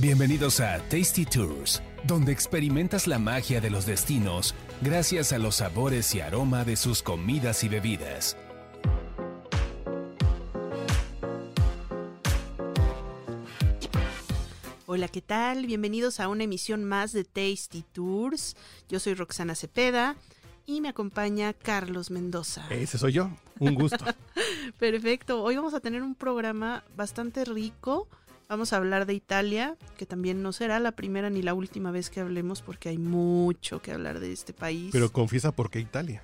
Bienvenidos a Tasty Tours, donde experimentas la magia de los destinos gracias a los sabores y aroma de sus comidas y bebidas. Hola, ¿qué tal? Bienvenidos a una emisión más de Tasty Tours. Yo soy Roxana Cepeda y me acompaña Carlos Mendoza. Ese soy yo, un gusto. Perfecto, hoy vamos a tener un programa bastante rico. Vamos a hablar de Italia, que también no será la primera ni la última vez que hablemos porque hay mucho que hablar de este país. Pero confiesa por qué Italia.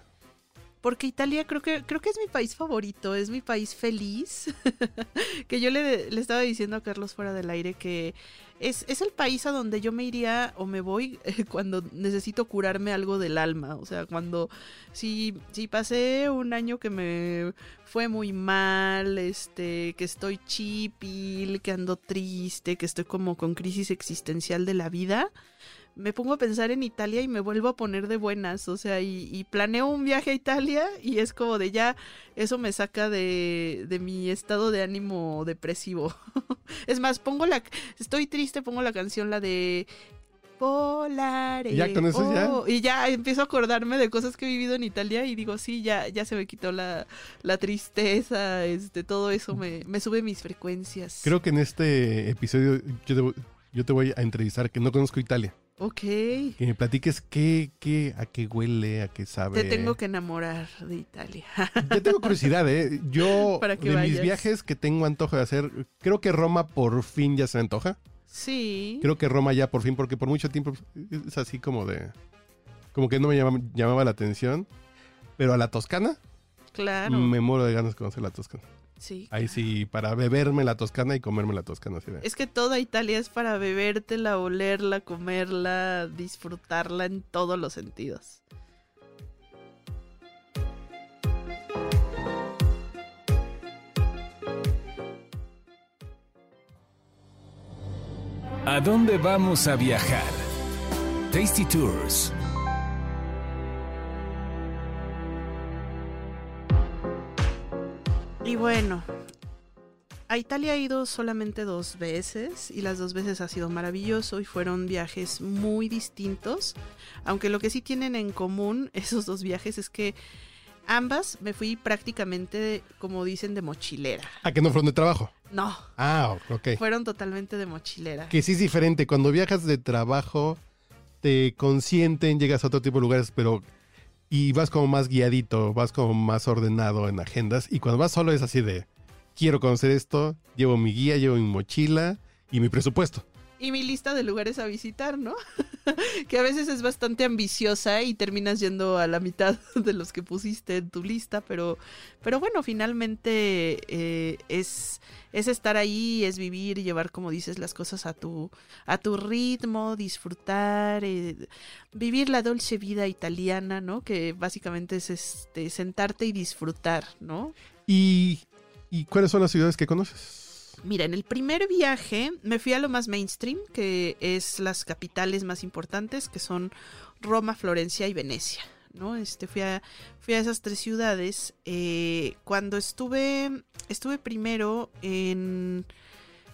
Porque Italia creo que, creo que es mi país favorito, es mi país feliz. que yo le, le, estaba diciendo a Carlos fuera del aire que es, es el país a donde yo me iría o me voy cuando necesito curarme algo del alma. O sea, cuando si, si pasé un año que me fue muy mal, este, que estoy chipil, que ando triste, que estoy como con crisis existencial de la vida me pongo a pensar en Italia y me vuelvo a poner de buenas, o sea, y, planeo un viaje a Italia y es como de ya, eso me saca de, de mi estado de ánimo depresivo. es más, pongo la, estoy triste, pongo la canción, la de Polare. ¿Y ya con eso ya? Oh, y ya empiezo a acordarme de cosas que he vivido en Italia y digo, sí, ya, ya se me quitó la, la tristeza, este, todo eso me, me sube mis frecuencias. Creo que en este episodio yo te, yo te voy a entrevistar, que no conozco Italia. Ok. Que me platiques qué, qué, a qué huele, a qué sabe. Te tengo que enamorar de Italia. Yo tengo curiosidad, ¿eh? Yo, de mis viajes que tengo antojo de hacer, creo que Roma por fin ya se me antoja. Sí. Creo que Roma ya por fin, porque por mucho tiempo es así como de... Como que no me llamaba, llamaba la atención. Pero a la Toscana. Claro. Me muero de ganas de conocer la Toscana. Sí. Ahí sí, para beberme la toscana y comerme la toscana. ¿sí? Es que toda Italia es para bebértela, olerla, comerla, disfrutarla en todos los sentidos. ¿A dónde vamos a viajar? Tasty Tours. Y bueno, a Italia he ido solamente dos veces y las dos veces ha sido maravilloso y fueron viajes muy distintos, aunque lo que sí tienen en común esos dos viajes es que ambas me fui prácticamente, como dicen, de mochilera. ¿A que no fueron de trabajo? No. Ah, ok. Fueron totalmente de mochilera. Que sí es diferente, cuando viajas de trabajo te consienten, llegas a otro tipo de lugares, pero y vas como más guiadito, vas como más ordenado en agendas. Y cuando vas solo es así de, quiero conocer esto, llevo mi guía, llevo mi mochila y mi presupuesto. Y mi lista de lugares a visitar, ¿no? que a veces es bastante ambiciosa y terminas yendo a la mitad de los que pusiste en tu lista, pero, pero bueno, finalmente eh, es, es estar ahí, es vivir, llevar, como dices, las cosas a tu, a tu ritmo, disfrutar, eh, vivir la dulce vida italiana, ¿no? Que básicamente es este, sentarte y disfrutar, ¿no? ¿Y, ¿Y cuáles son las ciudades que conoces? Mira, en el primer viaje me fui a lo más mainstream, que es las capitales más importantes, que son Roma, Florencia y Venecia. ¿no? Este, fui, a, fui a esas tres ciudades. Eh, cuando estuve, estuve primero en...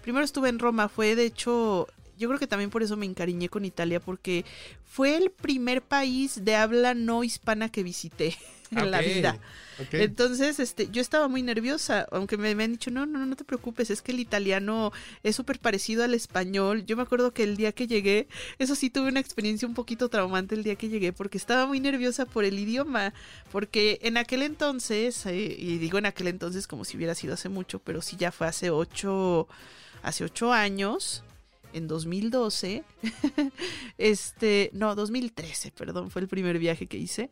Primero estuve en Roma, fue de hecho yo creo que también por eso me encariñé con Italia, porque fue el primer país de habla no hispana que visité en la vida. Okay. Entonces, este, yo estaba muy nerviosa, aunque me, me, han dicho, no, no, no te preocupes, es que el italiano es súper parecido al español. Yo me acuerdo que el día que llegué, eso sí tuve una experiencia un poquito traumante el día que llegué, porque estaba muy nerviosa por el idioma, porque en aquel entonces, eh, y digo en aquel entonces como si hubiera sido hace mucho, pero sí ya fue hace ocho, hace ocho años, en 2012, este, no, 2013, perdón, fue el primer viaje que hice,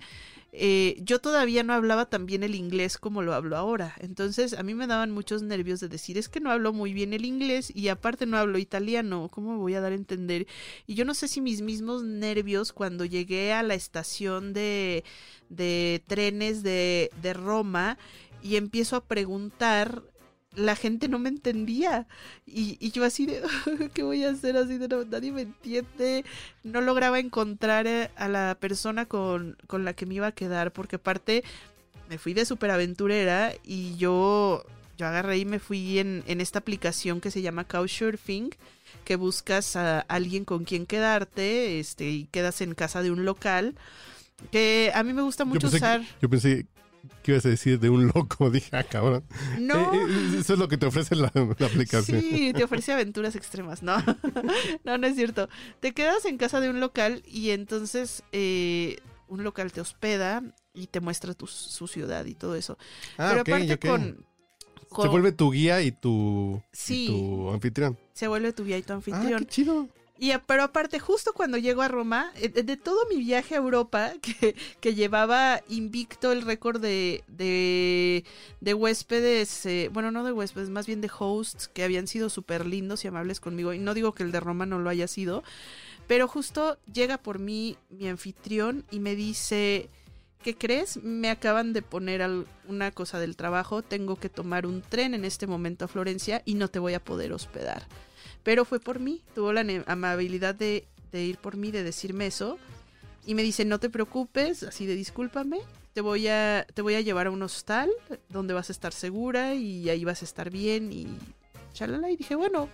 eh, yo todavía no hablaba tan bien el inglés como lo hablo ahora. Entonces a mí me daban muchos nervios de decir, es que no hablo muy bien el inglés y aparte no hablo italiano, ¿cómo me voy a dar a entender? Y yo no sé si mis mismos nervios cuando llegué a la estación de, de trenes de, de Roma y empiezo a preguntar la gente no me entendía. Y, y yo así de, ¿qué voy a hacer? Así de, no, nadie me entiende. No lograba encontrar eh, a la persona con, con la que me iba a quedar, porque aparte me fui de superaventurera y yo yo agarré y me fui en, en esta aplicación que se llama Couchsurfing, que buscas a alguien con quien quedarte, este, y quedas en casa de un local, que a mí me gusta mucho que- usar. Yo pensé que ibas a decir de un loco. Dije, ah, cabrón. No. Eh, eh, eso es lo que te ofrece la, la aplicación. Sí, te ofrece aventuras extremas, ¿no? no, no es cierto. Te quedas en casa de un local y entonces eh, un local te hospeda y te muestra tu, su ciudad y todo eso. Ah, Pero aparte con, Se vuelve tu guía y tu, y Sí. tu anfitrión. se vuelve tu guía y tu Ah, anfitrión. qué chido. Y a- pero aparte, justo cuando llego a Roma, eh, de, de todo mi viaje a Europa, que, que llevaba invicto el récord de, de, de huéspedes, eh, bueno, no de huéspedes, más bien de hosts, que habían sido súper lindos y amables conmigo. Y no digo que el de Roma no lo haya sido, pero justo llega por mí mi anfitrión y me dice, ¿qué crees? Me acaban de poner una cosa del trabajo, tengo que tomar un tren en este momento a Florencia y no te voy a poder hospedar. Pero fue por mí, tuvo la amabilidad de, de ir por mí, de decirme eso. Y me dice, no te preocupes, así de discúlpame, te voy a, te voy a llevar a un hostal donde vas a estar segura y ahí vas a estar bien y chalala. Y dije, bueno,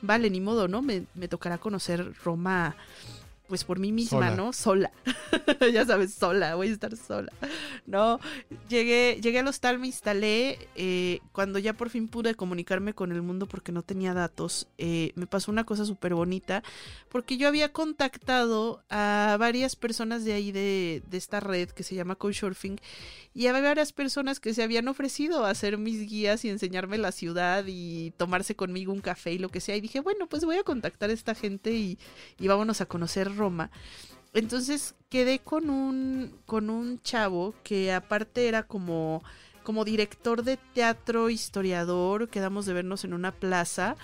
vale, ni modo, ¿no? Me, me tocará conocer Roma, pues por mí misma, Sola. ¿no? Sola. ya sabes, sola, voy a estar sola. No, llegué, llegué al hostal, me instalé. eh, cuando ya por fin pude comunicarme con el mundo porque no tenía datos, eh, me pasó una cosa súper bonita. Porque yo había contactado a varias personas de ahí de, de esta red que se llama Couchsurfing. Y había varias personas que se habían ofrecido a hacer mis guías y enseñarme la ciudad y tomarse conmigo un café y lo que sea. Y dije, bueno, pues voy a contactar a esta gente y, y vámonos a conocer Roma. Entonces quedé con un, con un chavo que aparte era como, como director de teatro, historiador, quedamos de vernos en una plaza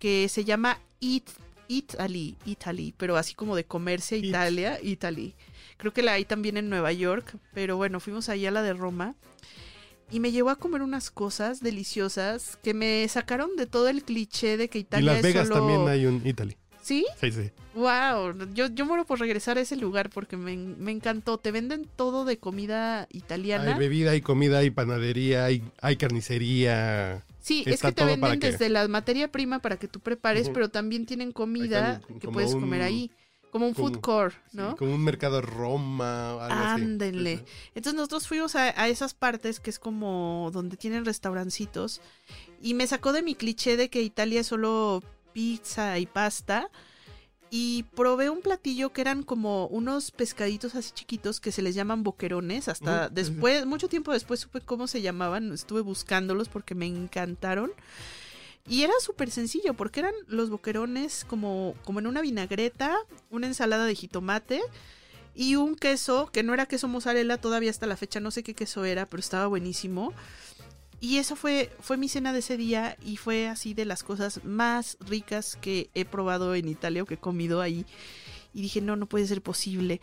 que se llama It, Italy, Italy, pero así como de comercio It. Italia, Italy. Creo que la hay también en Nueva York, pero bueno, fuimos allá a la de Roma y me llevó a comer unas cosas deliciosas que me sacaron de todo el cliché de que Y Italia Las Vegas es solo... también hay un Italy. ¿Sí? Sí, sí. Wow, yo, yo muero por regresar a ese lugar porque me, me encantó. Te venden todo de comida italiana. Hay bebida, hay comida, hay panadería, hay, hay carnicería. sí, es que te venden que- desde la materia prima para que tú prepares, pero también tienen comida que puedes un- comer ahí. Como un food court, sí, ¿no? como un mercado Roma, algo así. Ándele. Sí, sí. Entonces nosotros fuimos a, a esas partes que es como donde tienen restaurancitos y me sacó de mi cliché de que Italia es solo pizza y pasta y probé un platillo que eran como unos pescaditos así chiquitos que se les llaman boquerones. Hasta después, mucho tiempo después supe cómo se llamaban, estuve buscándolos porque me encantaron. Y era súper sencillo porque eran los boquerones como, como en una vinagreta, una ensalada de jitomate y un queso que no era queso mozzarella todavía hasta la fecha, no sé qué queso era, pero estaba buenísimo. Y eso fue, fue mi cena de ese día y fue así de las cosas más ricas que he probado en Italia o que he comido ahí. Y dije, no, no puede ser posible.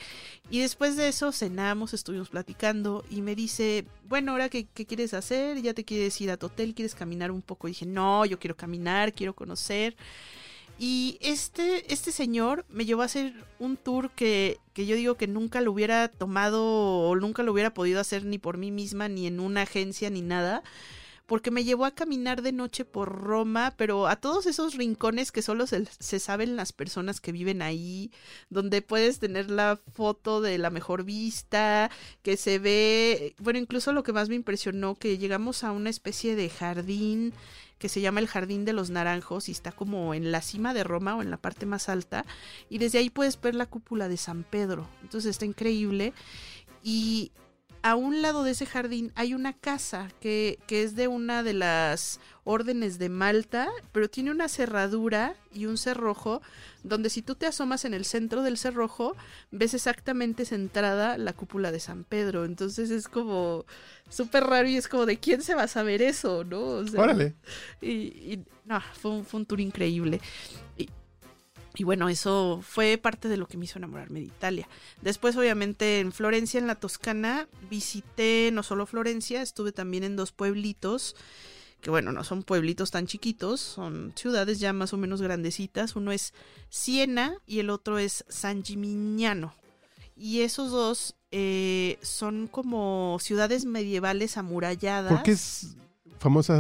Y después de eso cenamos, estuvimos platicando y me dice, bueno, ahora qué, qué quieres hacer? ¿Ya te quieres ir a tu hotel? ¿Quieres caminar un poco? Y dije, no, yo quiero caminar, quiero conocer. Y este, este señor me llevó a hacer un tour que, que yo digo que nunca lo hubiera tomado o nunca lo hubiera podido hacer ni por mí misma, ni en una agencia, ni nada. Porque me llevó a caminar de noche por Roma, pero a todos esos rincones que solo se, saben las personas que viven ahí, donde puedes tener la foto de la mejor vista, que se ve, bueno, incluso lo que más me impresionó, que llegamos a una especie de jardín que se llama el Jardín de los Naranjos y está como en la cima de Roma o en la parte más alta y desde ahí puedes ver la cúpula de San Pedro. Entonces está increíble y a un lado de ese jardín hay una casa que, que es de una de las órdenes de Malta, pero tiene una cerradura y un cerrojo donde si tú te asomas en el centro del cerrojo ves exactamente centrada la cúpula de San Pedro. Entonces es como súper raro y es como de quién se va a saber eso, ¿no? O sea, Órale. y, y, no, fue un, fue un tour increíble. Y, y bueno, eso fue parte de lo que me hizo enamorarme de Italia. Después, obviamente, en Florencia, en la Toscana, visité no solo Florencia, estuve también en dos pueblitos, que bueno, no son pueblitos tan chiquitos, son ciudades ya más o menos grandecitas. Uno es Siena y el otro es San Gimignano. Y esos dos eh, son como ciudades medievales amuralladas. ¿Por qué es, famosa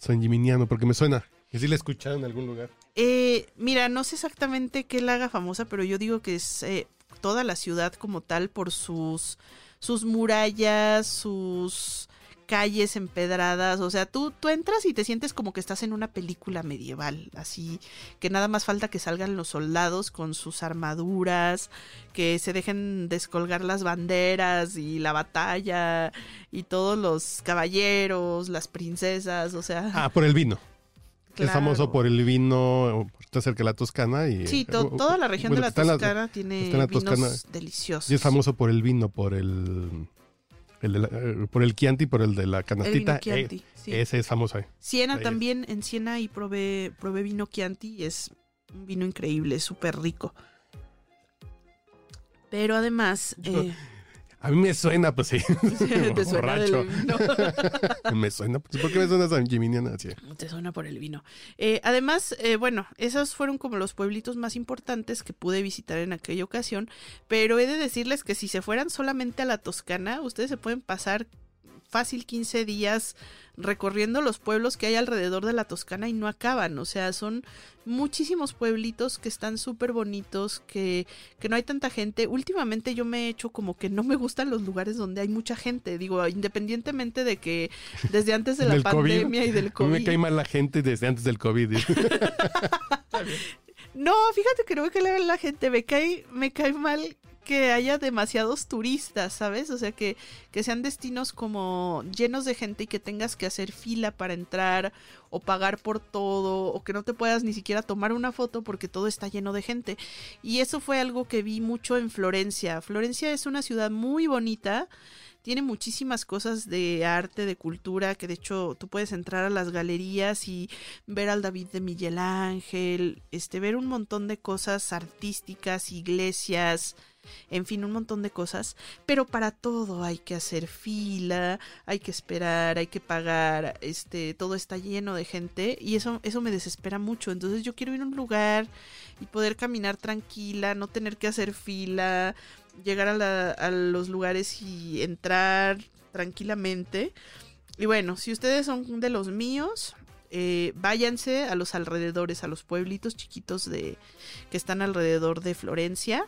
San Gimignano? Porque me suena. Que sí la he escuchado en algún lugar. Eh, mira, no sé exactamente qué la haga famosa, pero yo digo que es eh, toda la ciudad como tal por sus, sus murallas, sus calles empedradas, o sea, tú, tú entras y te sientes como que estás en una película medieval, así que nada más falta que salgan los soldados con sus armaduras, que se dejen descolgar las banderas y la batalla y todos los caballeros, las princesas, o sea... Ah, por el vino. Es famoso por el vino, está cerca de la Toscana y... Sí, to- toda la región bueno, de la Toscana tiene la vinos Toscana. deliciosos. Y es famoso por el vino, por el... el de la- eh, por el Chianti, por el de la El canastita. vino Chianti, Eh, sí. Ese es famoso ahí. Siena ahí es. también, en Siena y probé, probé vino Chianti y es un vino increíble, súper rico. Pero además, Yo- eh, A mí me suena, pues sí. te suena del Borracho. vino. me suena. Pues, ¿Por qué me suena San Gimignano así? Te suena por el vino. Eh, además, eh, bueno, esos fueron como los pueblitos más importantes que pude visitar en aquella ocasión. Pero he de decirles que si se fueran solamente a la Toscana, ustedes se pueden pasar fácil 15 días recorriendo los pueblos que hay alrededor de la Toscana y no acaban. O sea, son muchísimos pueblitos que están súper bonitos, que, que no hay tanta gente. Últimamente yo me he hecho como que no me gustan los lugares donde hay mucha gente. Digo, independientemente de que desde antes de la COVID. pandemia y del A mí COVID. me cae mal la gente desde antes del COVID. No, fíjate que no me cae la gente, me cae, me cae mal que haya demasiados turistas, ¿sabes? O sea, que, que sean destinos como llenos de gente y que tengas que hacer fila para entrar o pagar por todo o que no te puedas ni siquiera tomar una foto porque todo está lleno de gente. Y eso fue algo que vi mucho en Florencia. Florencia es una ciudad muy bonita. Tiene muchísimas cosas de arte, de cultura, que de hecho tú puedes entrar a las galerías y ver al David de Miguel Ángel, este, ver un montón de cosas artísticas, iglesias, en fin, un montón de cosas, pero para todo hay que hacer fila, hay que esperar, hay que pagar, este, todo está lleno de gente y eso, eso me desespera mucho. Entonces yo quiero ir a un lugar y poder caminar tranquila, no tener que hacer fila, llegar a, la- a los lugares y entrar tranquilamente. Y bueno, si ustedes son de los míos, eh, váyanse a los alrededores, a los pueblitos chiquitos de que están alrededor de Florencia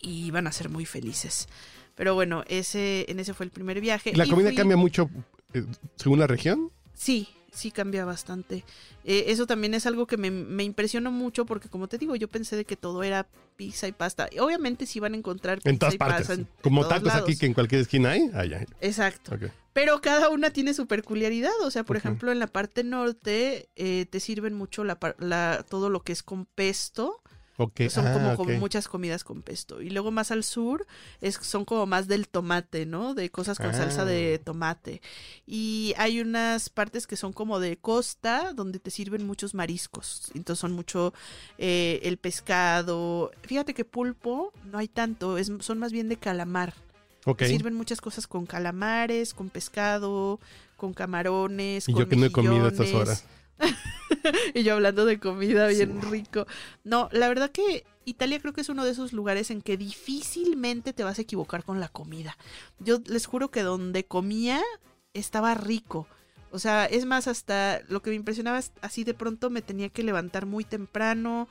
y van a ser muy felices. Pero bueno, ese en ese fue el primer viaje. ¿La Y comida fui- cambia mucho eh, según la región? Sí, sí cambia bastante. Eh, eso también es algo que me, me impresionó mucho porque como te digo, yo pensé de que todo era pizza y pasta. Y obviamente sí van a encontrar pizza En todas y partes. pasta en Como todos tacos aquí que en cualquier esquina hay. Ah, ya. Exacto. Pero cada una tiene su peculiaridad. O sea, por ejemplo, en la parte norte eh, te sirven mucho la, la- todo lo que es con pesto. Son ah, como, como muchas comidas con pesto. Y luego más al sur es, son como más del tomate, ¿no? De cosas con salsa de Ah. tomate. Y hay unas partes que son como de costa donde te sirven muchos mariscos. Entonces son mucho eh, el pescado. Fíjate que pulpo no hay tanto, es, son más bien de calamar. Ok. Sirven muchas cosas con calamares, con pescado, con camarones. Y con yo que no he comido estas horas. y yo hablando de comida bien rico. No, la verdad que Italia creo que es uno de esos lugares en que difícilmente te vas a equivocar con la comida. Yo les juro que donde comía estaba rico. O sea, es más, hasta lo que me impresionaba es así de pronto me tenía que levantar muy temprano,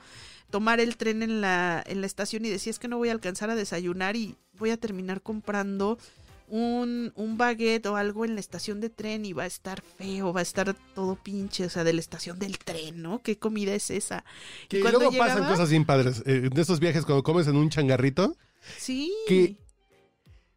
tomar el tren en la, en la estación y decía es que no voy a alcanzar a desayunar y voy a terminar comprando un, un baguette o algo en la estación de tren y va a estar feo, va a estar todo pinche, o sea, de la estación del tren, ¿no? ¿Qué comida es esa? Que cuando luego pasan cosas bien padres. Eh, de esos viajes cuando comes en un changarrito, Sí. que-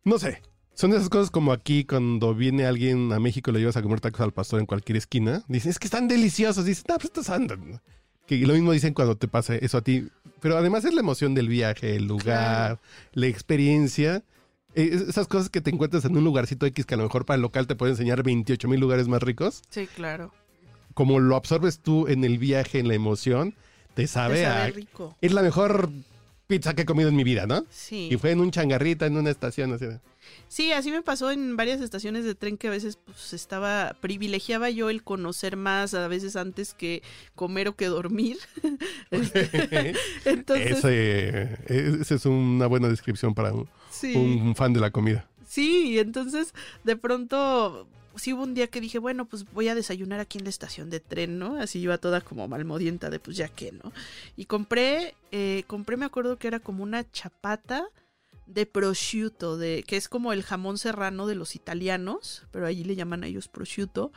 no sé. Son esas cosas como aquí cuando viene alguien a México y le llevas a comer tacos al pastor en cualquier esquina. Dicen, es que están deliciosos. Dicen, no, pues estos andan. Que lo mismo dicen cuando te pasa eso a ti. Pero además es la emoción del viaje, el lugar, la experiencia. Eh, es- esas cosas que te encuentras en un lugarcito X que a lo mejor para el local te puede enseñar 28 mil lugares más ricos. Sí, claro. Como lo absorbes tú en el viaje, en la emoción, te sabe, Te sabe a... rico. Es la mejor pizza que he comido en mi vida, ¿no? Sí. Y fue en un changarrita, en una estación así. de- Sí, así me pasó en varias estaciones de tren que a veces pues estaba, privilegiaba yo el conocer más a veces antes que comer o que dormir. Entonces, Ese, esa es una buena descripción para un, sí. un fan de la comida. Sí, entonces de pronto sí hubo un día que dije, bueno, pues voy a desayunar aquí en la estación de tren, ¿no? Así iba toda como malmodienta de pues ya que, ¿no? Y compré, eh, compré, me acuerdo que era como una chapata de prosciutto, de, que es como el jamón serrano de los italianos, pero allí le llaman a ellos prosciutto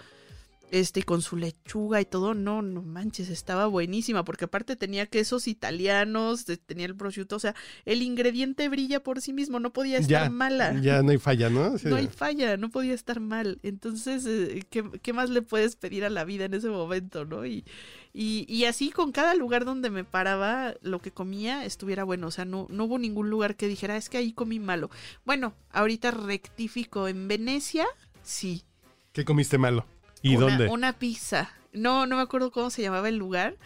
este, con su lechuga y todo, no, no manches, estaba buenísima, porque aparte tenía quesos italianos, tenía el prosciutto, o sea, el ingrediente brilla por sí mismo, no podía estar mala. Ya no hay falla, ¿no? no hay falla, no podía estar mal. Entonces, eh, ¿qué, más le puedes pedir a la vida en ese momento, no? Y, y, y, así con cada lugar donde me paraba, lo que comía estuviera bueno, o sea, no, no hubo ningún lugar que dijera, es que ahí comí malo. Bueno, ahorita rectifico, en Venecia, sí. ¿Qué comiste malo? ¿Y una, dónde? Una pizza. No, no me acuerdo cómo se llamaba el lugar,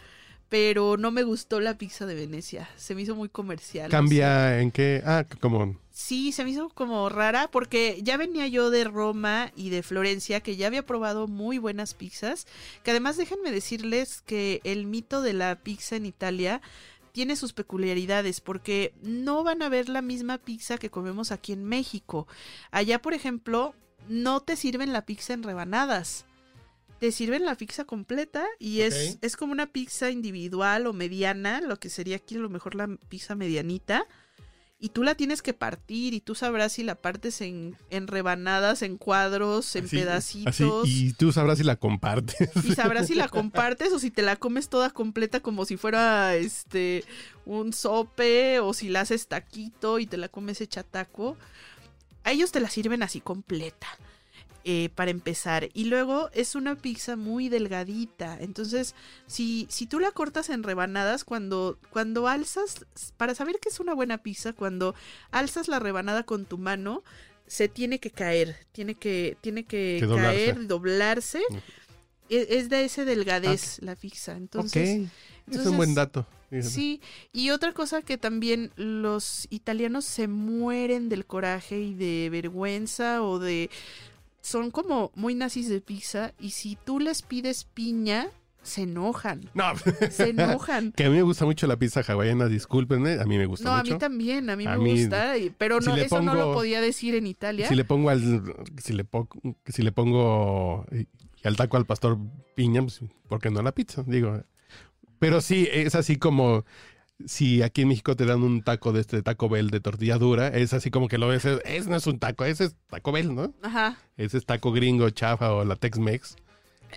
pero no me gustó la pizza de Venecia. Se me hizo muy comercial. ¿Cambia en qué? Ah, como... Sí, se me hizo como rara porque ya venía yo de Roma y de Florencia, que ya había probado muy buenas pizzas, que además déjenme decirles que el mito de la pizza en Italia tiene sus peculiaridades porque no van a ver la misma pizza que comemos aquí en México. Allá, por ejemplo, no te sirven la pizza en rebanadas te sirven la pizza completa y es, es como una pizza individual o mediana, lo que sería aquí a lo mejor la pizza medianita. Y tú la tienes que partir y tú sabrás si la partes en, en rebanadas, en cuadros, en pedacitos. y tú sabrás si la compartes. Y sabrás si la compartes o si te la comes toda completa como si fuera este un sope o si la haces taquito y te la comes hecha taco. A ellos te la sirven así completa. Eh, para empezar. Y luego es una pizza muy delgadita. Entonces, si, si tú la cortas en rebanadas, cuando, cuando alzas, para saber que es una buena pizza, cuando alzas la rebanada con tu mano, se tiene que caer, tiene que, tiene que, caer, doblarse. E, es, de ese delgadez la pizza. Entonces, es un buen dato. Sí, y otra cosa que también los italianos se mueren del coraje y de vergüenza o de son como muy nazis de pizza y si tú les pides piña, se enojan. No. Se enojan. que a mí me gusta mucho la pizza hawaiana, discúlpenme, a mí me gusta mucho. No, a mí también, a mí me gusta, pero no, eso no lo podía decir en Italia. Si le pongo al, si le, pongo, si le pongo al taco al pastor piña, pues, ¿por qué no la pizza? Digo, pero sí, es así como si aquí en México te dan un taco de este Taco Bell de tortilla dura, es así como que lo ves, ese no es un taco, ese es Taco Bell, ¿no? Ajá. Ese es taco gringo, chafa o la Tex-Mex.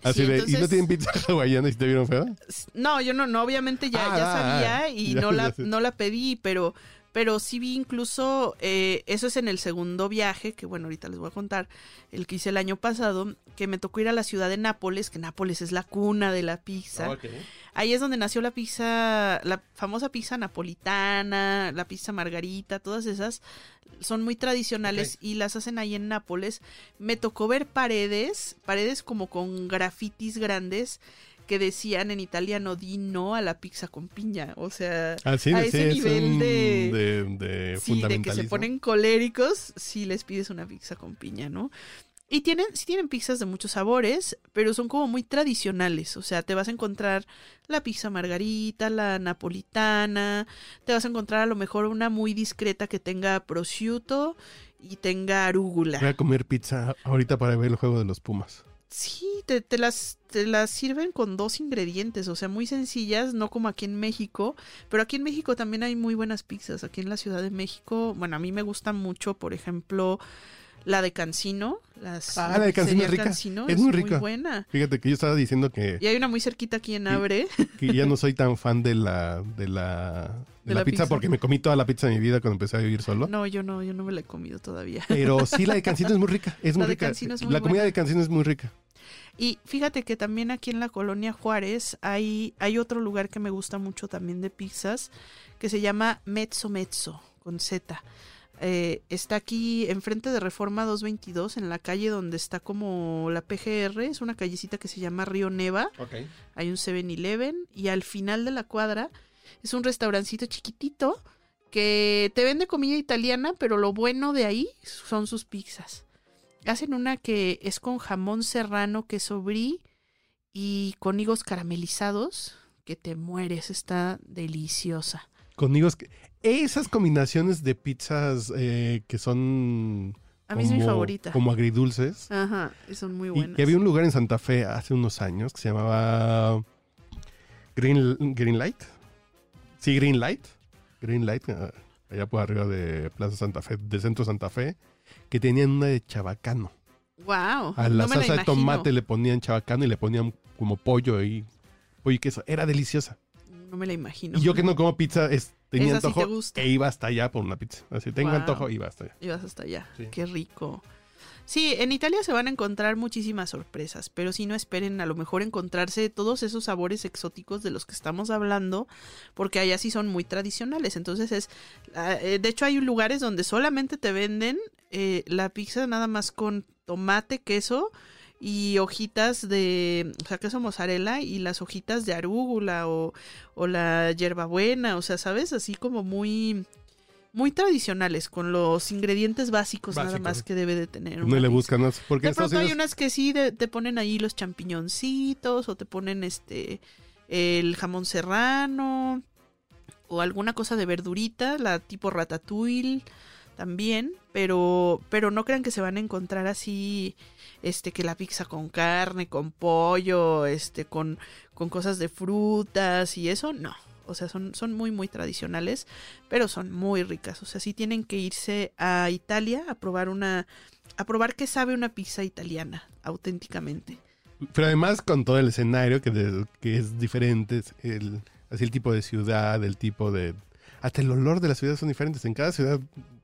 Así de, ¿y no tienen pizza hawaiana y te vieron feo? No, yo no, no, obviamente ya, ya ah, sabía y no, la, no la pedí, pero pero sí vi incluso, eh, eso es en el segundo viaje, que bueno, ahorita les voy a contar, el que hice el año pasado, que me tocó ir a la ciudad de Nápoles, que Nápoles es la cuna de la pizza. Ahí es donde nació la pizza, la famosa pizza napolitana, la pizza margarita, todas esas son muy tradicionales y las hacen ahí en Nápoles. Me tocó ver paredes, paredes como con grafitis grandes que decían en italiano di no a la pizza con piña. O sea, ah, a ese nivel de, de, sí, de que se ponen coléricos si les pides una pizza con piña, ¿no? Y tienen, sí tienen pizzas de muchos sabores, pero son como muy tradicionales. O sea, te vas a encontrar la pizza margarita, la napolitana, te vas a encontrar a lo mejor una muy discreta que tenga prosciutto y tenga arúgula. Voy a comer pizza ahorita para ver el juego de los Pumas. Sí, te, te, las, te las sirven con dos ingredientes, o sea, muy sencillas, no como aquí en México, pero aquí en México también hay muy buenas pizzas. Aquí en la Ciudad de México, bueno, a mí me gusta mucho, por ejemplo, la de Cancino. Las, ah, la de Cancino es rica. es, muy rica. buena. Fíjate que yo estaba diciendo que... Y hay una muy cerquita aquí en Abre. Que, ya no soy tan fan de la, de la, de, la, pizza, porque me comí toda la pizza de mi vida cuando empecé a vivir solo. No, yo no, yo no me la he comido todavía. Pero sí, la de Cancino es muy rica. Es muy rica. la comida de Cancino es muy rica. Y fíjate que también aquí en la colonia Juárez hay, hay otro lugar que me gusta mucho también de pizzas que se llama Mezzo Mezzo con Z. Eh, está aquí enfrente de Reforma 222, en la calle donde está como la PGR, es una callecita que se llama Río Neva. Hay un 7-Eleven y al final de la cuadra es un restaurancito chiquitito que te vende comida italiana, pero lo bueno de ahí son sus pizzas. Hacen una que es con jamón serrano, queso brie y con higos caramelizados, que te mueres, está deliciosa. Con higos, esas combinaciones de pizzas eh, que son A mí es mi como- favorita. Como agridulces. Ajá, son muy buenas. y había un lugar en Santa Fe hace unos años que se llamaba Green, Green Light. Sí, Green Light. Green Light, ah, allá por arriba de Plaza Santa Fe, de Centro Santa Fe, que tenían una de chabacano. Wow. A la no me la salsa de tomate le ponían chabacano y le ponían como pollo y pollo y queso. Era deliciosa. No me la imagino. Y yo que no como pizza, es, tenía Esa sí antojo te gusta. e iba hasta allá por una pizza. Así, tengo Wow. antojo, iba hasta allá. Ibas hasta allá. Sí. Qué rico. Sí, en Italia se van a encontrar muchísimas sorpresas, pero si no esperen a lo mejor encontrarse todos esos sabores exóticos de los que estamos hablando, porque allá sí son muy tradicionales. Entonces es, ah, eh, de hecho hay lugares donde solamente te venden eh, la pizza nada más con tomate, queso y hojitas de, o sea, queso mozzarella y las hojitas de arúgula o, o la hierbabuena, o sea, ¿sabes? Así como muy muy tradicionales, con los ingredientes básicos, nada más que debe de tener. No le pizza. buscan más. Porque De pronto hay unas que sí de- te ponen ahí los champiñoncitos o te ponen este el jamón serrano o alguna cosa de verdurita, la tipo ratatouille también, pero pero no crean que se van a encontrar así este que la pizza con carne, con pollo, este con con cosas de frutas y eso no. O sea, son, son muy, muy tradicionales, pero son muy ricas. O sea, sí tienen que irse a Italia a probar una, a probar qué sabe una pizza italiana, auténticamente. Pero además con todo el escenario que, que es diferente, el, así el tipo de ciudad, el tipo de... Hasta el olor de las ciudades son diferentes. En cada ciudad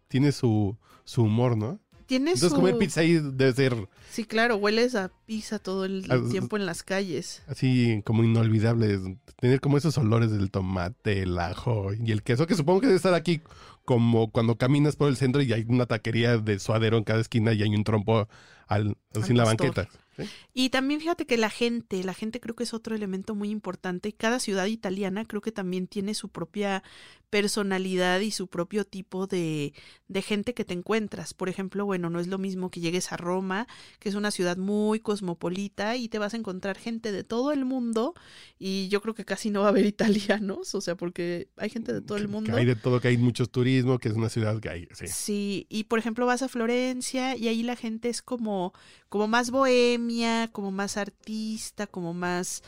tiene su, su humor, ¿no? Tiene Entonces su... comer pizza ahí debe ser Sí, claro, hueles a pizza todo el Ah, tiempo en las calles. así como inolvidable. Tener como esos olores del tomate, el ajo y el queso, que supongo que debe estar aquí como cuando caminas por el centro y hay una taquería de suadero en cada esquina y hay un trompo al, así Al en la pastor. banqueta. ¿sí? Y también fíjate que la gente, la gente creo que es otro elemento muy importante. Cada ciudad italiana creo que también tiene su propia personalidad y su propio tipo de, de gente que te encuentras. Por ejemplo, bueno, no es lo mismo que llegues a Roma, que es una ciudad muy cosmopolita y te vas a encontrar gente de todo el mundo y yo creo que casi no va a haber italianos, o sea, porque hay gente de todo el mundo. Que hay de todo, que hay muchos turismo, que es una ciudad que hay, sí. Sí, y por ejemplo vas a Florencia y ahí la gente es como, como más bohemia, como más artista, como más,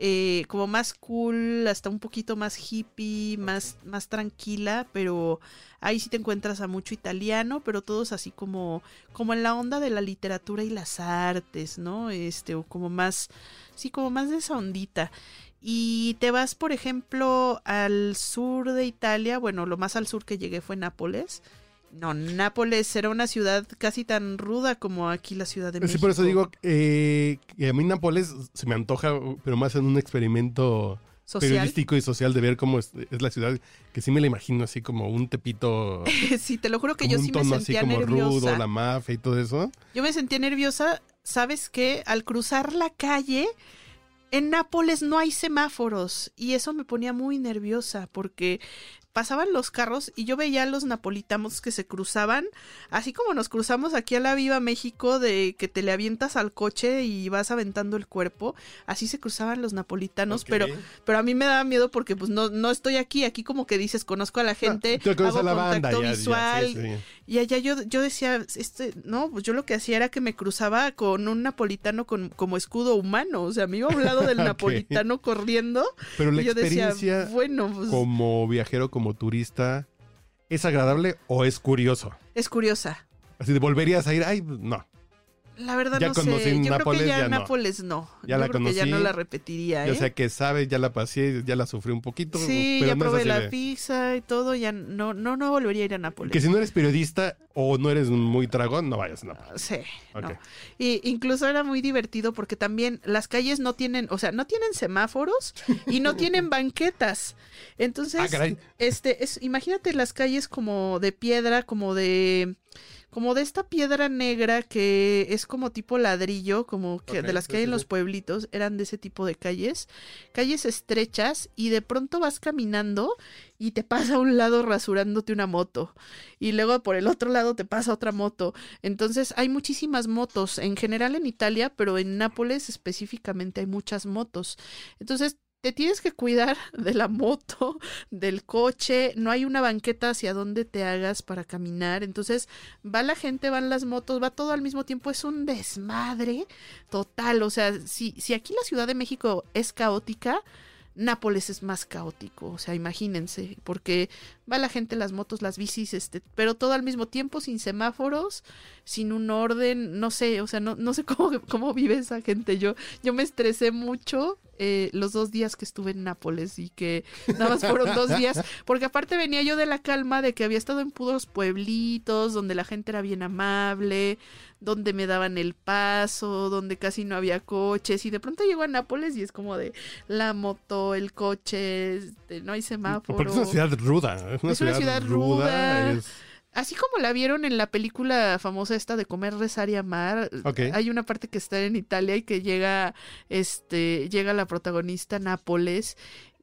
eh, como más cool, hasta un poquito más hippie, más, más tranquila, pero ahí sí te encuentras a mucho italiano, pero todos así como, como en la onda de la literatura y las artes, ¿no? Este, o como más, sí, como más de esa ondita. Y te vas, por ejemplo, al sur de Italia, bueno, lo más al sur que llegué fue Nápoles. No, Nápoles era una ciudad casi tan ruda como aquí la Ciudad de México. Sí, por eso digo eh, que a mí Nápoles se me antoja, pero más en un experimento social. periodístico y social de ver cómo es, es la ciudad, que sí me la imagino así como un tepito, sí, te lo juro que yo sí me tono así sentía como nerviosa. rudo, la mafia y todo eso. Yo me sentía nerviosa, ¿sabes qué? Al cruzar la calle, en Nápoles no hay semáforos y eso me ponía muy nerviosa porque pasaban los carros y yo veía a los napolitanos que se cruzaban, así como nos cruzamos aquí a la Viva México de que te le avientas al coche y vas aventando el cuerpo, así se cruzaban los napolitanos, pero pero a mí me daba miedo porque pues no no estoy aquí, aquí como que dices, conozco a la gente, Tú conoces hago a la banda, contacto ya, visual, sí, sí. Y allá yo, yo decía, este, no, pues yo lo que hacía era que me cruzaba con un napolitano con, como escudo humano. O sea, me iba a un lado del napolitano corriendo. Pero la y yo decía, experiencia bueno, pues como viajero, como turista, ¿es agradable o es curioso? es curiosa. Así de volverías a ir, ay, no. La verdad Ya no sé. conocí Yo creo Nápoles, que ya, ya. Nápoles no. Ya yo la creo que ya no conocí. la repetiría, Ya ¿eh? sea que sabe, ya la pasé, ya la sufrí un poquito. sí, pero ya no probé la de- pizza y todo, ya no, no, no volvería a ir a Nápoles. Que si no eres periodista o no eres muy dragón, no vayas a Nápoles. Sí, no. Y incluso era muy divertido porque también las calles no tienen, o sea, no tienen semáforos y no tienen banquetas. Entonces, Ah, caray. este, es, imagínate las calles como de piedra, como de, como de esta piedra negra que es como tipo ladrillo, como que de las que hay en los pueblitos, eran de ese tipo de calles, calles estrechas y de pronto vas caminando y te pasa a un lado rasurándote una moto y luego por el otro lado te pasa otra moto. Entonces hay muchísimas motos, en general en Italia, pero en Nápoles específicamente hay muchas motos. Entonces te tienes que cuidar de la moto, del coche, no hay una banqueta hacia donde te hagas para caminar, entonces va la gente, van las motos, va todo al mismo tiempo, es un desmadre total, o sea, si, si aquí la Ciudad de México es caótica, Nápoles es más caótico, o sea, imagínense, porque va la gente, las motos, las bicis, este, pero todo al mismo tiempo, sin semáforos, sin un orden, no sé, o sea, no, no sé cómo, cómo vive esa gente. Yo, yo me estresé mucho eh, los dos días que estuve en Nápoles y que nada más fueron dos días, porque aparte venía yo de la calma de que había estado en puros pueblitos, donde la gente era bien amable, donde me daban el paso, donde casi no había coches y de pronto llego a Nápoles y es como de la moto, el coche, este, no hay semáforo. Porque es una ciudad ruda. Es una, Es una ciudad, ruda. ruda. es- Así como la vieron en la película famosa esta de comer, rezar y amar, hay una parte que está en Italia y que llega, este, llega la protagonista Nápoles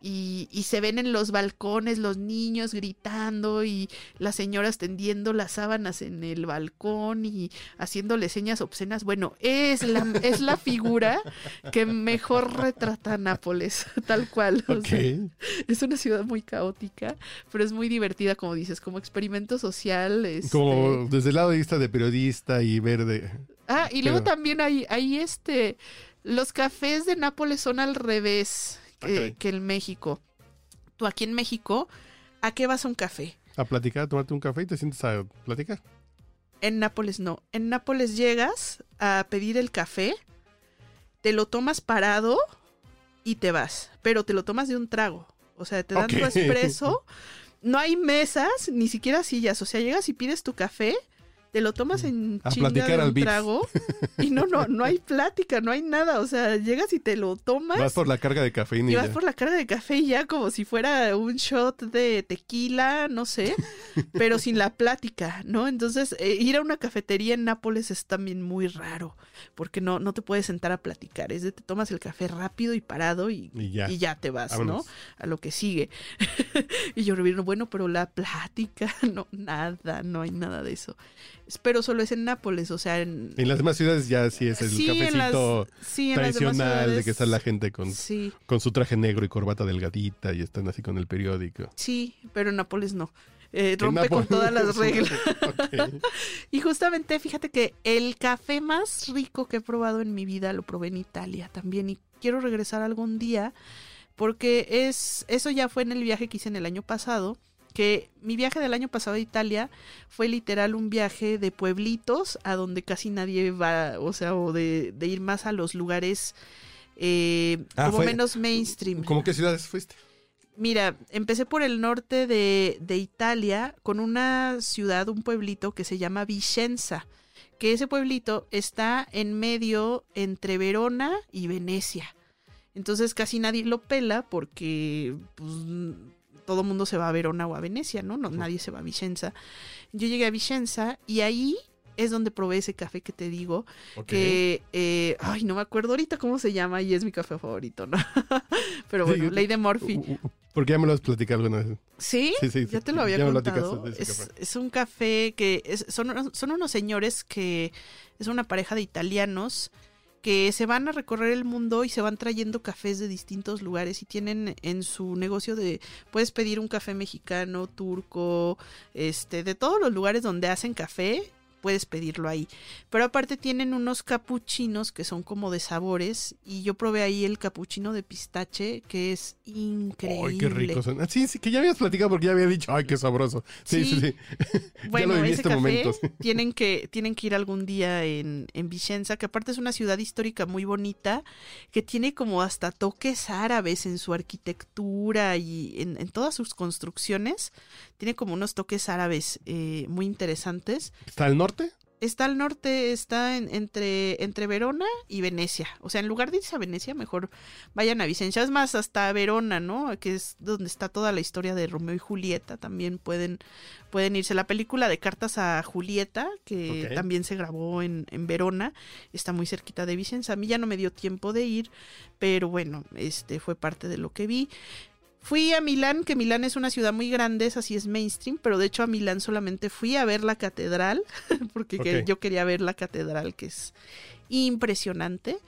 y, y se ven en los balcones los niños gritando y las señoras tendiendo las sábanas en el balcón y haciéndole señas obscenas. Bueno, es la, es la figura que mejor retrata a Nápoles, tal cual. sea, es una ciudad muy caótica, pero es muy divertida, como dices, como experimento social. este- Como desde el lado de vista de periodista y verde. Ah, y luego también hay, hay este, los cafés de Nápoles son al revés que, Ok. que en México. Tú aquí en México, ¿a qué vas a un café? A platicar, a tomarte un café y te sientes a platicar. En Nápoles no. En Nápoles llegas a pedir el café, te lo tomas parado y te vas. Pero te lo tomas de un trago. O sea, te dan tu Ok. espresso. No hay mesas, ni siquiera sillas. O sea, llegas y pides tu café, te lo tomas en A chinga platicar de al un trago. Y no, no, no hay plática, no hay nada. O sea, llegas y te lo tomas. Vas por la carga de cafeína y Y vas ya. por la carga de café y ya como si fuera un shot de tequila, no sé, pero sin la plática, ¿no? Entonces, eh, ir a una cafetería en Nápoles es también muy raro, porque no, no te puedes sentar a platicar, es de te tomas el café rápido y parado y, Y ya. y ya te vas, Vámonos. ¿no? A lo que sigue. y yo bueno, pero la plática, no, nada, no hay nada de eso. Pero solo es en Nápoles, o sea, en... En las demás ciudades ya sí es el sí, en las- cafecito sí, tradicional de que está la gente con, Sí. con su traje negro y corbata delgadita y están así con el periódico. Sí, pero en Nápoles no. Eh, rompe con todas las reglas. Y justamente, fíjate que el café más rico que he probado en mi vida lo probé en Italia también. Y quiero regresar algún día porque es eso ya fue en el viaje que hice en el año pasado. Que mi viaje del año pasado a Italia fue literal un viaje de pueblitos a donde casi nadie va, o sea, o de, de ir más a los lugares eh, Ah, como fue- menos mainstream. ¿Cómo qué ciudades fuiste? Mira, empecé por el norte de, de Italia con una ciudad, un pueblito que se llama Vicenza, que ese pueblito está en medio entre Verona y Venecia. Entonces casi nadie lo pela porque pues, todo el mundo se va a Verona o a Venecia, ¿no? no nadie se va a Vicenza. Yo llegué a Vicenza y ahí es donde probé ese café que te digo, que, eh, ay, no me acuerdo ahorita cómo se llama y es mi café favorito, ¿no? Pero Sí, bueno, Ley de Morphy. Uh, Porque ya me lo has platicado alguna vez. ¿Sí? Sí, sí, ya sí, te lo había ya me contado. Es, es un café que es- son, son unos señores que es una pareja de italianos que se van a recorrer el mundo y se van trayendo cafés de distintos lugares y tienen en su negocio de puedes pedir un café mexicano, turco, este, de todos los lugares donde hacen café puedes pedirlo ahí. Pero aparte tienen unos capuchinos que son como de sabores y yo probé ahí el capuchino de pistache que es increíble. Ay, qué rico Sí, sí, que ya habías platicado porque ya había dicho, ay, qué sabroso. Sí, sí, Sí. sí. Bueno, lo viví ese este café momento, tienen que tienen que ir algún día en, en Vicenza, que aparte es una ciudad histórica muy bonita, que tiene como hasta toques árabes en su arquitectura y en, en todas sus construcciones. Tiene como unos toques árabes eh, muy interesantes. ¿Está al norte? Está al norte, está en- entre, entre Verona y Venecia. O sea, en lugar de irse a Venecia, mejor vayan a Vicenza. Es más, hasta Verona, ¿no? Que es donde está toda la historia de Romeo y Julieta. También pueden, pueden irse. La película de Cartas a Julieta, que también se grabó en, en Verona, está muy cerquita de Vicenza. A mí ya no me dio tiempo de ir, pero bueno, este fue parte de lo que vi. Fui a Milán, que Milán es una ciudad muy grande, es así es mainstream, pero de hecho a Milán solamente fui a ver la catedral, porque yo quería ver la catedral, que es impresionante.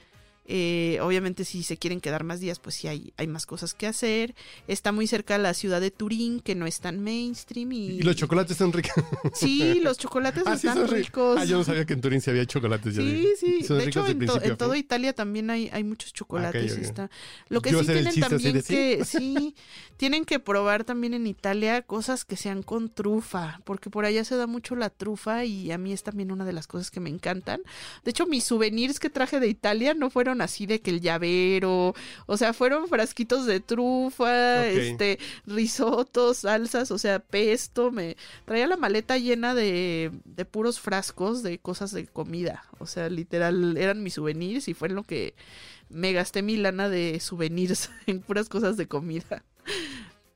Eh, obviamente si se quieren quedar más días, pues sí hay, hay más cosas que hacer. Está muy cerca de la ciudad de Turín, que no es tan mainstream. Y, Y los chocolates están ricos. Sí, los chocolates Ah, están ricos. Ah, yo no sabía que en Turín sí había chocolates. ya Sí, sí. Son De hecho, en, to- principio a en todo fin. Italia también hay, hay muchos chocolates. ok. Está. Lo que Yo sí tienen también que, sí, tienen que probar también en Italia cosas que sean con trufa, porque por allá se da mucho la trufa y a mí es también una de las cosas que me encantan. De hecho, mis souvenirs que traje de Italia no fueron así de que el llavero, o sea, fueron frasquitos de trufa, este, risotos, salsas, o sea, pesto, me traía la maleta llena de, de puros frascos de cosas de comida, o sea, literal, eran mis souvenirs y fue en lo que me gasté mi lana de souvenirs en puras cosas de comida.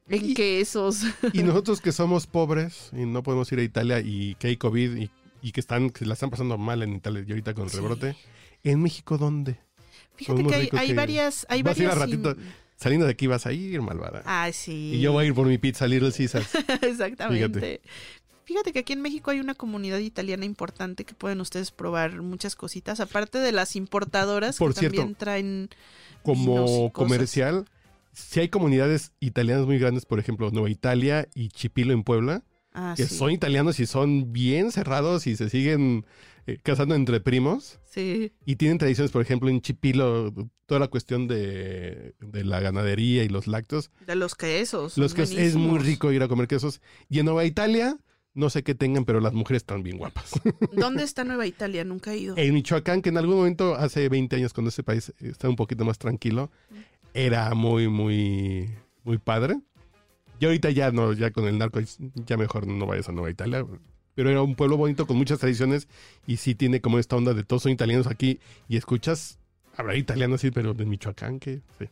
En Y- quesos. Y nosotros que somos pobres y no podemos ir a Italia y que hay COVID y, y que están que la están pasando mal en Italia y ahorita con el Sí. rebrote. ¿En México dónde? Fíjate que hay, ricos hay que- varias, hay Vas a ir varias. ratito. Saliendo de aquí vas a ir, malvada. Ah, sí. Y yo voy a ir por mi pizza Little Caesars. Exactamente. Fíjate. que aquí en México hay una comunidad italiana importante que pueden ustedes probar muchas cositas, aparte de las importadoras Por que cierto, también traen Como comercial, si hay comunidades italianas muy grandes, por ejemplo, Nueva Italia y Chipilo en Puebla, Ah, que sí. son italianos y son bien cerrados y se siguen eh, casando entre primos. Sí. Y tienen tradiciones, por ejemplo, en Chipilo, toda la cuestión de, de la ganadería y los lácteos. De los quesos. Los son que es muy rico ir a comer quesos. Y en Nueva Italia, no sé qué tengan, pero las mujeres están bien guapas. ¿Dónde está Nueva Italia? Nunca he ido. en Michoacán, que en algún momento, hace 20 años, cuando ese país estaba un poquito más tranquilo, era muy, muy, muy padre. Y ahorita ya no, ya con el narco, ya mejor no vayas a Nueva Italia. Pero era un pueblo bonito con muchas tradiciones y sí tiene como esta onda de todos son italianos aquí y escuchas hablar italiano sí, pero de Michoacán que sí.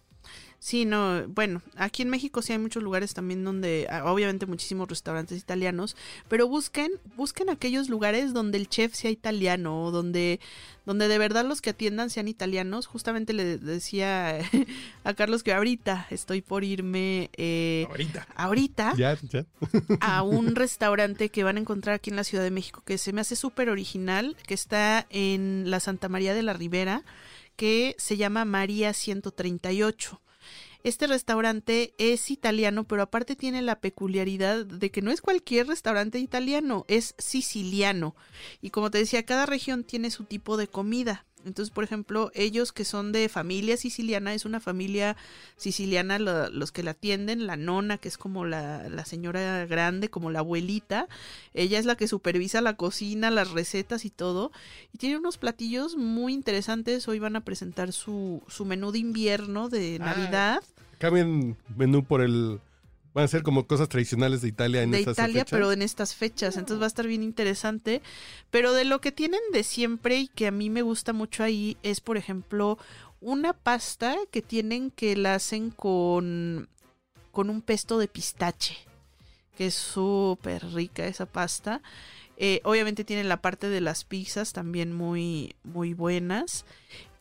Sí, no, bueno, aquí en México sí hay muchos lugares también donde, ah, obviamente muchísimos restaurantes italianos, pero busquen, busquen aquellos lugares donde el chef sea italiano, o donde, donde de verdad los que atiendan sean italianos. Justamente le decía a Carlos que ahorita estoy por irme, eh, Ahorita. ahorita, Ya, ya. a un restaurante que van a encontrar aquí en la Ciudad de México que se me hace súper original, que está en la Santa María de la Ribera, que se llama María 138. Este restaurante es italiano, pero aparte tiene la peculiaridad de que no es cualquier restaurante italiano, es siciliano. Y como te decía, cada región tiene su tipo de comida. Entonces, por ejemplo, ellos que son de familia siciliana, es una familia siciliana lo- los que la atienden, la nona, que es como la, la señora grande, como la abuelita, ella es la que supervisa la cocina, las recetas y todo, y tiene unos platillos muy interesantes, hoy van a presentar su, su menú de invierno de Ah, Navidad, Cambian menú por el van a ser como cosas tradicionales de Italia en de estas Italia, fechas. pero en estas fechas. Entonces va a estar bien interesante. Pero de lo que tienen de siempre y que a mí me gusta mucho ahí es, por ejemplo, una pasta que tienen que la hacen con, con un pesto de pistache. Que es súper rica esa pasta. Eh, obviamente tienen la parte de las pizzas también muy, muy buenas.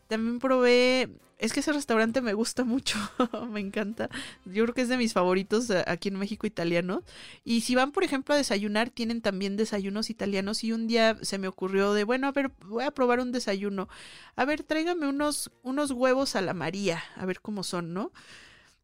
También probé. Es que ese restaurante me gusta mucho, me encanta. Yo creo que es de mis favoritos eh, aquí en México italiano. Y si van, por ejemplo, a desayunar, tienen también desayunos italianos. Y un día se me ocurrió de, bueno, a ver, voy a probar un desayuno. A ver, tráigame unos, unos huevos a la María, a ver cómo son, ¿no?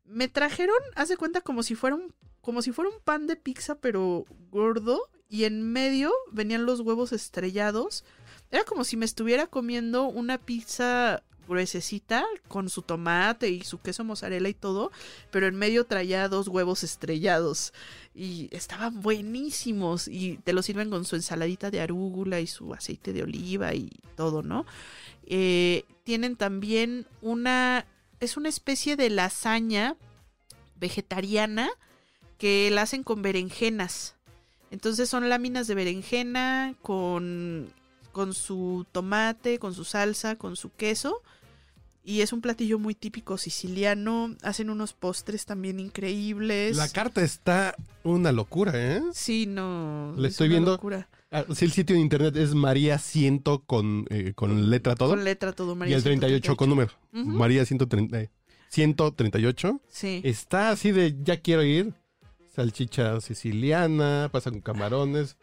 Me trajeron, haz de cuenta, como si fuera un, como si fuera un pan de pizza, pero gordo. Y en medio venían los huevos estrellados. Era como si me estuviera comiendo una pizza gruesecita con su tomate y su queso mozzarella y todo, pero en medio traía dos huevos estrellados y estaban buenísimos y te lo sirven con su ensaladita de arúgula y su aceite de oliva y todo, ¿no? Eh, tienen también una, es una especie de lasaña vegetariana que la hacen con berenjenas. Entonces son láminas de berenjena con, con su tomate, con su salsa, con su queso. Y es un platillo muy típico siciliano. Hacen unos postres también increíbles. La carta está una locura, ¿eh? Sí, no. Le es estoy una viendo. locura. Ah, sí, el sitio de internet es María 100 con, eh, con letra todo. Con letra todo, y María. el 38 con número. Ujú. María 130, eh, 138. Sí. Está así de ya quiero ir. Salchicha siciliana, pasa con camarones.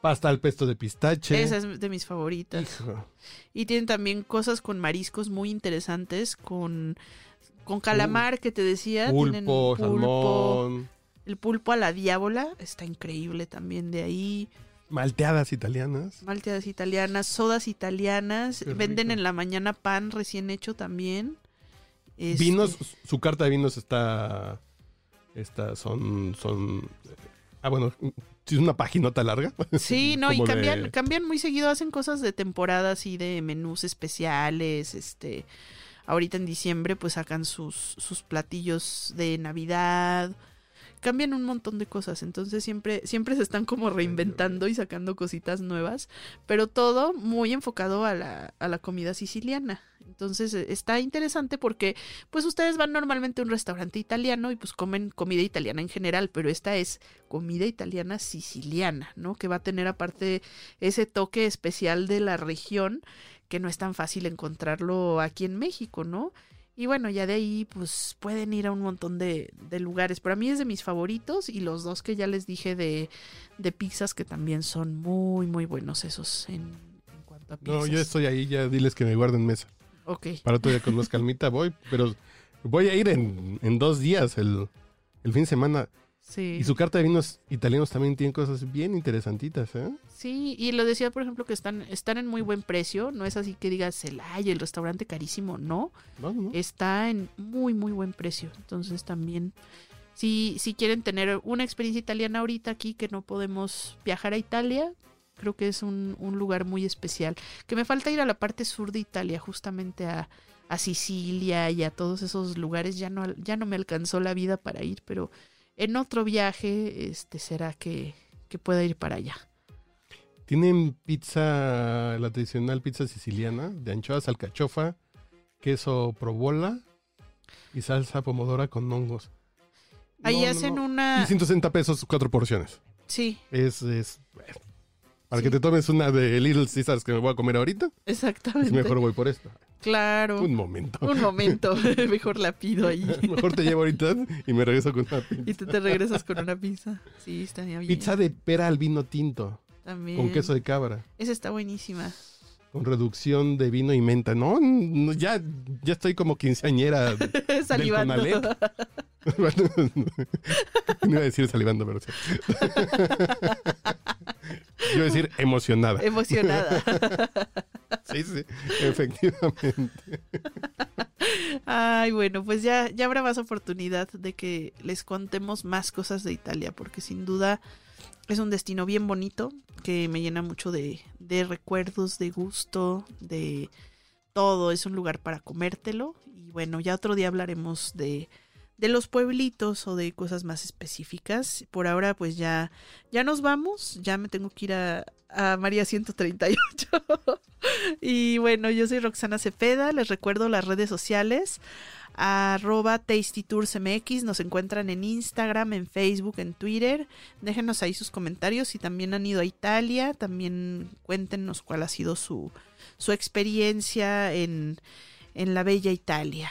Pasta al pesto de pistache. Esa es de mis favoritas. Hijo. Y tienen también cosas con mariscos muy interesantes, con, con calamar que te decía. tienen Pulpo, salmón, El pulpo a la diábola está increíble también de ahí. malteadas italianas. Malteadas italianas, sodas italianas. Qué Venden rico. en la mañana pan recién hecho también. Este, Vinos, su carta de vinos está. Está, son. son ah, bueno, es una paginota larga. Sí, no, y cambian, de- cambian muy seguido, hacen cosas de temporadas y de menús especiales, este, ahorita en diciembre pues sacan sus, sus platillos de Navidad, cambian un montón de cosas, entonces siempre, siempre se están como reinventando y sacando cositas nuevas, pero todo muy enfocado a la, a la comida siciliana. Entonces eh, está interesante porque pues ustedes van normalmente a un restaurante italiano y pues comen comida italiana en general, pero esta es comida italiana siciliana, ¿no? Que va a tener aparte ese toque especial de la región que no es tan fácil encontrarlo aquí en México, ¿no? Y bueno, ya de ahí pues pueden ir a un montón de, de lugares. Pero a mí es de mis favoritos y los dos que ya les dije de, de pizzas que también son muy, muy buenos esos en, en cuanto a pizzas. No, yo estoy ahí, ya diles que me guarden mesa. Ok. Para día con más calmita voy, pero voy a ir en, en dos días, el, el fin de semana. Sí. Y su carta de vinos italianos también tiene cosas bien interesantitas, ¿eh? Sí, y lo decía, por ejemplo, que están, están en muy buen precio. No es así que digas, el ay, el restaurante carísimo. No, No, no, no. está en muy, muy buen precio. Entonces también, si, si quieren tener una experiencia italiana ahorita aquí, que no podemos viajar a Italia, creo que es un, un lugar muy especial. Que me falta ir a la parte sur de Italia, justamente a, a Sicilia y a todos esos lugares. Ya no, ya no me alcanzó la vida para ir, pero en otro viaje este será que, que pueda ir para allá. Tienen pizza, la tradicional pizza siciliana, de anchoas, alcachofa, queso provola y salsa pomodora con hongos. Ahí No, hacen no. una... Y 160 pesos, cuatro porciones. Sí, Es, es para Sí. que te tomes una de Little Caesars que me voy a comer ahorita, exactamente. es mejor voy por esta. Claro. Un momento. Un momento, mejor la pido ahí. Mejor te llevo ahorita y me regreso con una pizza. Y tú te regresas con una pizza. Sí, estaría bien. Pizza de pera al vino tinto, También. con queso de cabra, Esa está buenísima. con reducción de vino y menta. No, no, ya, ya estoy como quinceañera. Salivando. No iba a decir salivando, pero sí. Yo iba a decir emocionada. Emocionada. Sí, sí, efectivamente. Ay, bueno, pues ya, ya habrá más oportunidad de que les contemos más cosas de Italia, porque sin duda es un destino bien bonito, que me llena mucho de, de recuerdos, de gusto, de todo. Es un lugar para comértelo. Y bueno, ya otro día hablaremos de, de los pueblitos o de cosas más específicas. Por ahora, pues ya, ya nos vamos. Ya me tengo que ir a, a María 138. y bueno, yo soy Roxana Cepeda. Les recuerdo las redes sociales. Arroba Tasty Tours MX. Nos encuentran en Instagram, en Facebook, en Twitter. Déjenos ahí sus comentarios. Si también han ido a Italia, también cuéntenos cuál ha sido su, su experiencia en, en la bella Italia.